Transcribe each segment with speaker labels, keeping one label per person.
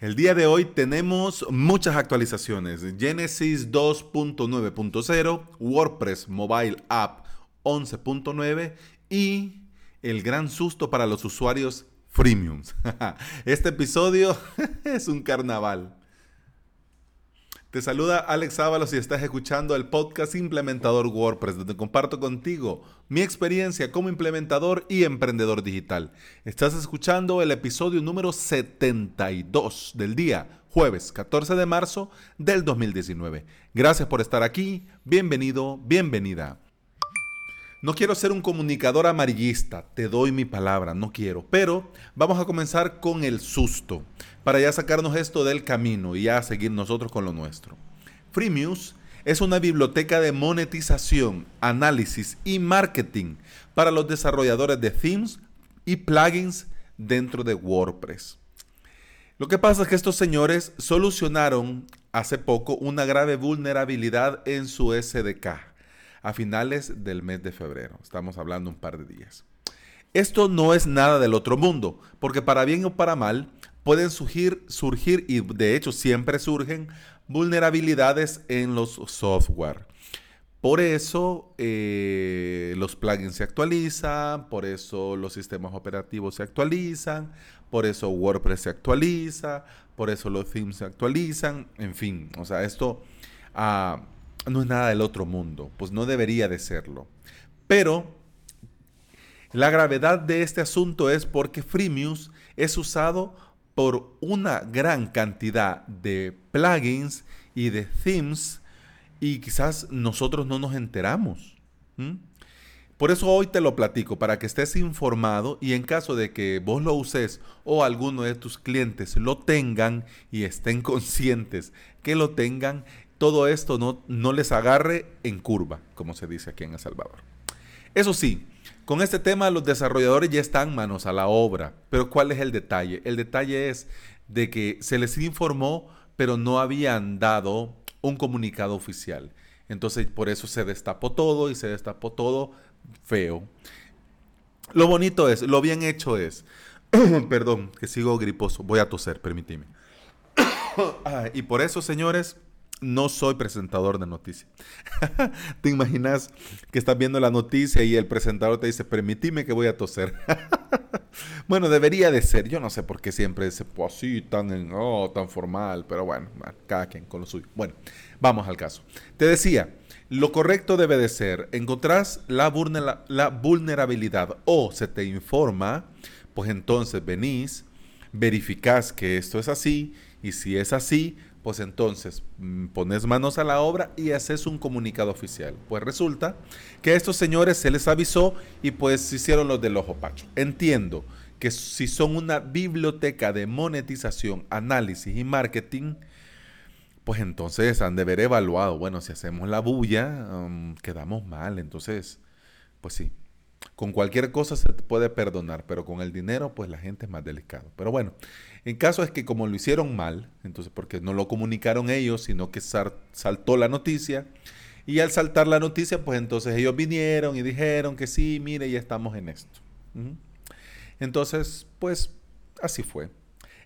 Speaker 1: El día de hoy tenemos muchas actualizaciones. Genesis 2.9.0, WordPress Mobile App 11.9 y el gran susto para los usuarios freemiums. Este episodio es un carnaval. Te saluda Alex Ábalos y estás escuchando el podcast Implementador WordPress, donde comparto contigo mi experiencia como implementador y emprendedor digital. Estás escuchando el episodio número 72 del día, jueves 14 de marzo del 2019. Gracias por estar aquí, bienvenido, bienvenida. No quiero ser un comunicador amarillista, te doy mi palabra, no quiero. Pero vamos a comenzar con el susto, para ya sacarnos esto del camino y ya seguir nosotros con lo nuestro. Freemuse es una biblioteca de monetización, análisis y marketing para los desarrolladores de themes y plugins dentro de WordPress. Lo que pasa es que estos señores solucionaron hace poco una grave vulnerabilidad en su SDK a finales del mes de febrero. Estamos hablando un par de días. Esto no es nada del otro mundo, porque para bien o para mal pueden surgir, surgir y de hecho siempre surgen vulnerabilidades en los software. Por eso eh, los plugins se actualizan, por eso los sistemas operativos se actualizan, por eso WordPress se actualiza, por eso los themes se actualizan, en fin, o sea, esto... Ah, no es nada del otro mundo, pues no debería de serlo. Pero la gravedad de este asunto es porque Freemius es usado por una gran cantidad de plugins y de themes y quizás nosotros no nos enteramos. Por eso hoy te lo platico, para que estés informado y en caso de que vos lo uses o alguno de tus clientes lo tengan y estén conscientes que lo tengan, todo esto no, no les agarre en curva, como se dice aquí en El Salvador. Eso sí, con este tema los desarrolladores ya están manos a la obra, pero ¿cuál es el detalle? El detalle es de que se les informó, pero no habían dado un comunicado oficial. Entonces por eso se destapó todo y se destapó todo feo. Lo bonito es, lo bien hecho es, perdón, que sigo griposo, voy a toser, permíteme. y por eso, señores, no soy presentador de noticias. ¿Te imaginas que estás viendo la noticia y el presentador te dice, permitime que voy a toser? bueno, debería de ser. Yo no sé por qué siempre pues así, tan, oh, tan formal, pero bueno, cada quien con lo suyo. Bueno, vamos al caso. Te decía, lo correcto debe de ser, encontrás la, la vulnerabilidad o se te informa, pues entonces venís, verificás que esto es así y si es así, pues entonces mm, pones manos a la obra y haces un comunicado oficial. Pues resulta que a estos señores se les avisó y pues hicieron los del ojo pacho. Entiendo que si son una biblioteca de monetización, análisis y marketing, pues entonces han de haber evaluado, bueno, si hacemos la bulla, um, quedamos mal, entonces, pues sí, con cualquier cosa se puede perdonar, pero con el dinero, pues la gente es más delicado. Pero bueno, en caso es que como lo hicieron mal, entonces porque no lo comunicaron ellos, sino que saltó la noticia, y al saltar la noticia, pues entonces ellos vinieron y dijeron que sí, mire, ya estamos en esto. Entonces, pues así fue.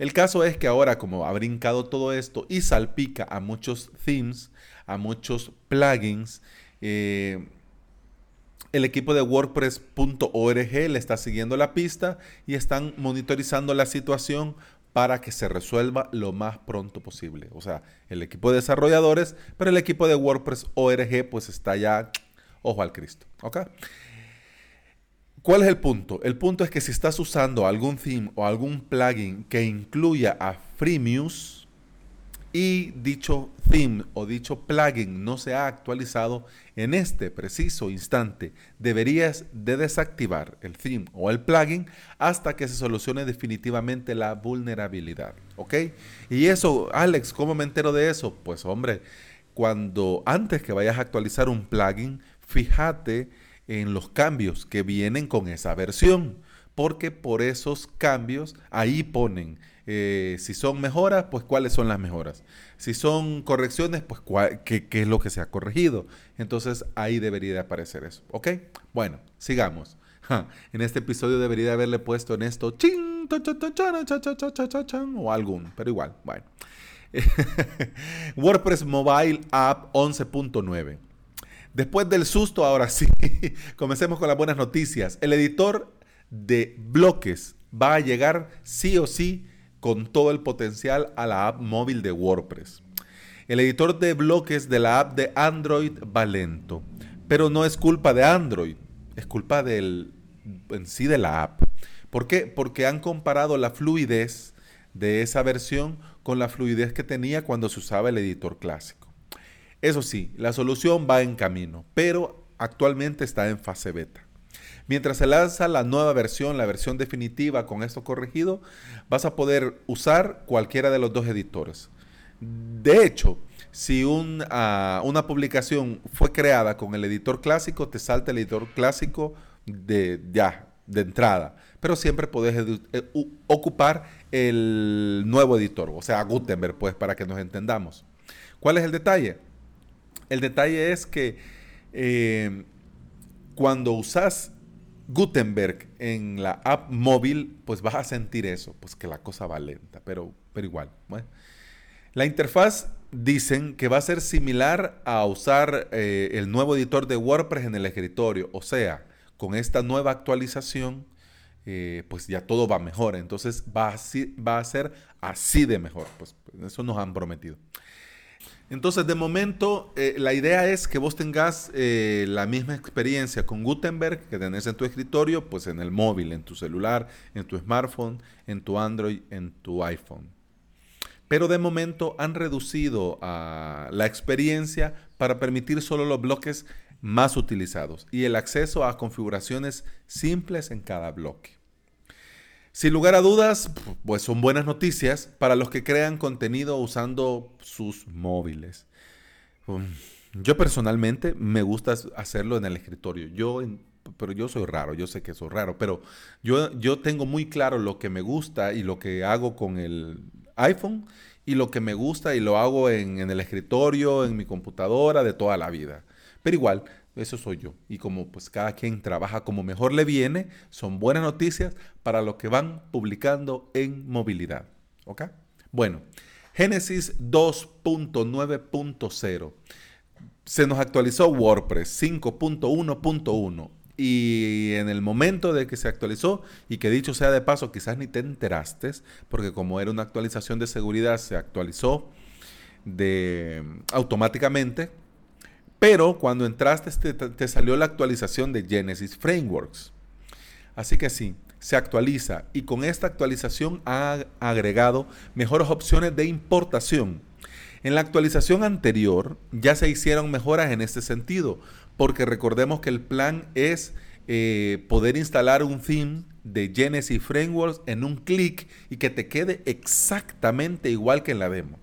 Speaker 1: El caso es que ahora como ha brincado todo esto y salpica a muchos themes, a muchos plugins, eh, el equipo de WordPress.org le está siguiendo la pista y están monitorizando la situación para que se resuelva lo más pronto posible. O sea, el equipo de desarrolladores, pero el equipo de WordPress.org pues está ya ojo al Cristo. ¿Ok? ¿Cuál es el punto? El punto es que si estás usando algún theme o algún plugin que incluya a Freemuse, y dicho theme o dicho plugin no se ha actualizado en este preciso instante, deberías de desactivar el theme o el plugin hasta que se solucione definitivamente la vulnerabilidad. ¿Ok? Y eso, Alex, ¿cómo me entero de eso? Pues hombre, cuando antes que vayas a actualizar un plugin, fíjate en los cambios que vienen con esa versión porque por esos cambios ahí ponen eh, si son mejoras, pues cuáles son las mejoras. Si son correcciones, pues qué, es lo que se ha corregido. Entonces ahí debería de aparecer eso. ¿Ok? Bueno, sigamos. en este episodio debería haberle puesto en esto, ¡ching! o algún, pero igual, bueno. WordPress Mobile App 11.9. Después del susto, ahora sí, comencemos con las buenas noticias. El editor de bloques va a llegar sí o sí con todo el potencial a la app móvil de WordPress. El editor de bloques de la app de Android va lento, pero no es culpa de Android, es culpa del, en sí de la app. ¿Por qué? Porque han comparado la fluidez de esa versión con la fluidez que tenía cuando se usaba el editor clásico. Eso sí, la solución va en camino, pero actualmente está en fase beta. Mientras se lanza la nueva versión, la versión definitiva con esto corregido, vas a poder usar cualquiera de los dos editores. De hecho, si ah, una publicación fue creada con el editor clásico, te salta el editor clásico de ya, de entrada. Pero siempre puedes eh, ocupar el nuevo editor, o sea, Gutenberg, pues, para que nos entendamos. ¿Cuál es el detalle? El detalle es que eh, cuando usas Gutenberg en la app móvil, pues vas a sentir eso, pues que la cosa va lenta, pero, pero igual. La interfaz dicen que va a ser similar a usar eh, el nuevo editor de WordPress en el escritorio, o sea, con esta nueva actualización, eh, pues ya todo va mejor, entonces va, va a ser así de mejor, pues eso nos han prometido. Entonces, de momento, eh, la idea es que vos tengas eh, la misma experiencia con Gutenberg que tenés en tu escritorio, pues en el móvil, en tu celular, en tu smartphone, en tu Android, en tu iPhone. Pero de momento han reducido la experiencia para permitir solo los bloques más utilizados y el acceso a configuraciones simples en cada bloque. Sin lugar a dudas, pues son buenas noticias para los que crean contenido usando sus móviles. Um, yo personalmente me gusta hacerlo en el escritorio. Yo, pero yo soy raro, yo sé que soy raro, pero yo, yo tengo muy claro lo que me gusta y lo que hago con el iPhone y lo que me gusta y lo hago en, en el escritorio, en mi computadora de toda la vida. Pero igual, eso soy yo. Y como pues cada quien trabaja como mejor le viene, son buenas noticias para los que van publicando en movilidad. ¿Ok? Bueno, Génesis 2.9.0. Se nos actualizó WordPress 5.1.1 y en el momento de que se actualizó, y que dicho sea de paso, quizás ni te enteraste, porque como era una actualización de seguridad, se actualizó de automáticamente pero cuando entraste te, salió la actualización de Genesis Frameworks. Así que sí, se actualiza y con esta actualización ha agregado mejores opciones de importación. En la actualización anterior ya se hicieron mejoras en este sentido, porque recordemos que el plan es eh, poder instalar un theme de Genesis Frameworks en un clic y que te quede exactamente igual que en la demo.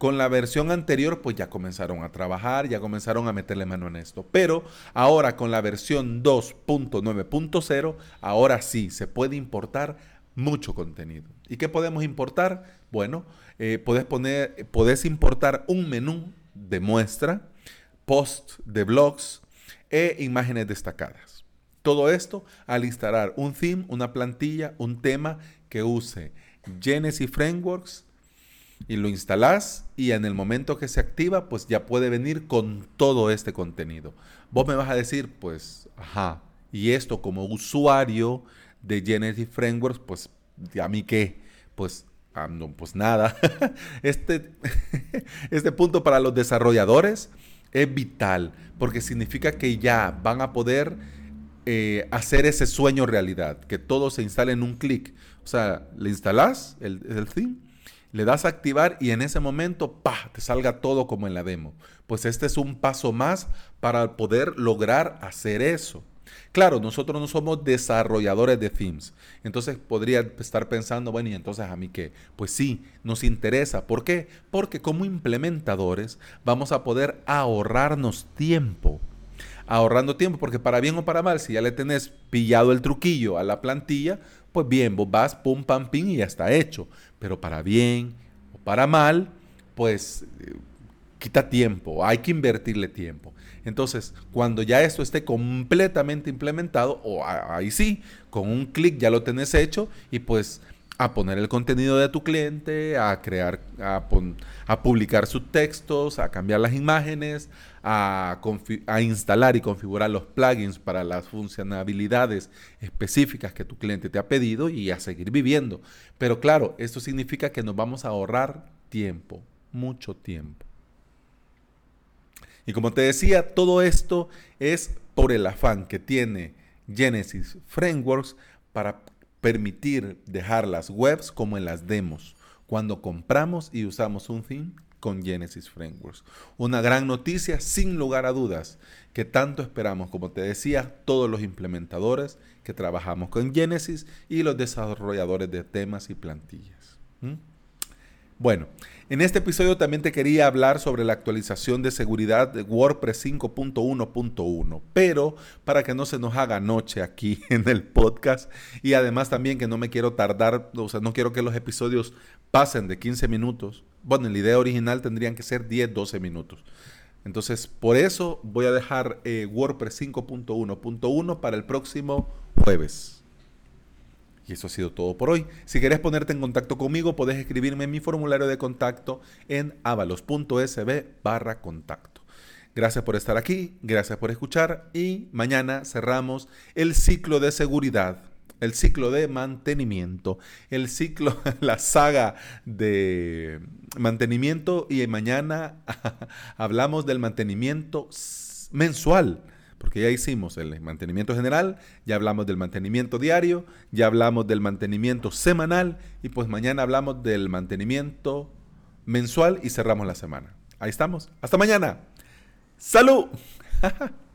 Speaker 1: Con la versión anterior, pues ya comenzaron a trabajar, ya comenzaron a meterle mano en esto. Pero ahora con la versión 2.9.0, ahora sí se puede importar mucho contenido. ¿Y qué podemos importar? Bueno, eh, puedes, poner, puedes importar un menú de muestra, post de blogs e imágenes destacadas. Todo esto al instalar un theme, una plantilla, un tema que use Genesis Frameworks y lo instalas y en el momento que se activa, pues ya puede venir con todo este contenido. Vos me vas a decir, pues, ajá, y esto como usuario de Genesis Frameworks, pues, ¿a mí qué? Pues, ah, no, pues nada. este, este punto para los desarrolladores es vital, porque significa que ya van a poder eh, hacer ese sueño realidad, que todo se instale en un clic. O sea, le instalas el, el le das a activar y en ese momento, ¡pa!, te salga todo como en la demo. Pues este es un paso más para poder lograr hacer eso. Claro, nosotros no somos desarrolladores de themes. Entonces podría estar pensando, bueno, ¿y entonces a mí qué? Pues sí, nos interesa. ¿Por qué? Porque como implementadores vamos a poder ahorrarnos tiempo. Ahorrando tiempo, porque para bien o para mal, si ya le tenés pillado el truquillo a la plantilla, pues bien, vos vas, pum, pam, pim y ya está hecho. Pero para bien o para mal, pues eh, quita tiempo, hay que invertirle tiempo. Entonces, cuando ya esto esté completamente implementado, o ahí sí, con un clic ya lo tenés hecho y pues a poner el contenido de tu cliente, a crear, a, a publicar sus textos, a cambiar las imágenes, a, a, instalar y configurar los plugins para las funcionalidades específicas que tu cliente te ha pedido y a seguir viviendo. Pero claro, esto significa que nos vamos a ahorrar tiempo, mucho tiempo. Y como te decía, todo esto es por el afán que tiene Genesis Frameworks para permitir dejar las webs como en las demos cuando compramos y usamos un theme con Genesis Frameworks. Una gran noticia, sin lugar a dudas, que tanto esperamos, como te decía, todos los implementadores que trabajamos con Genesis y los desarrolladores de temas y plantillas. Bueno, en este episodio también te quería hablar sobre la actualización de seguridad de WordPress 5.1.1, pero para que no se nos haga noche aquí en el podcast y además también que no me quiero tardar, o sea, no quiero que los episodios pasen de 15 minutos. Bueno, en la idea original tendrían que ser 10, 12 minutos. Entonces, por eso voy a dejar eh, WordPress 5.1.1 para el próximo jueves. Y eso ha sido todo por hoy. Si quieres ponerte en contacto conmigo, puedes escribirme en mi formulario de contacto en avalos.sb barra contacto. Gracias por estar aquí, gracias por escuchar y mañana cerramos el ciclo de seguridad, el ciclo de mantenimiento, el ciclo, la saga de mantenimiento y mañana hablamos del mantenimiento mensual porque ya hicimos el mantenimiento general, ya hablamos del mantenimiento diario, ya hablamos del mantenimiento semanal y pues mañana hablamos del mantenimiento mensual y cerramos la semana. Ahí estamos. Hasta mañana. ¡Salud!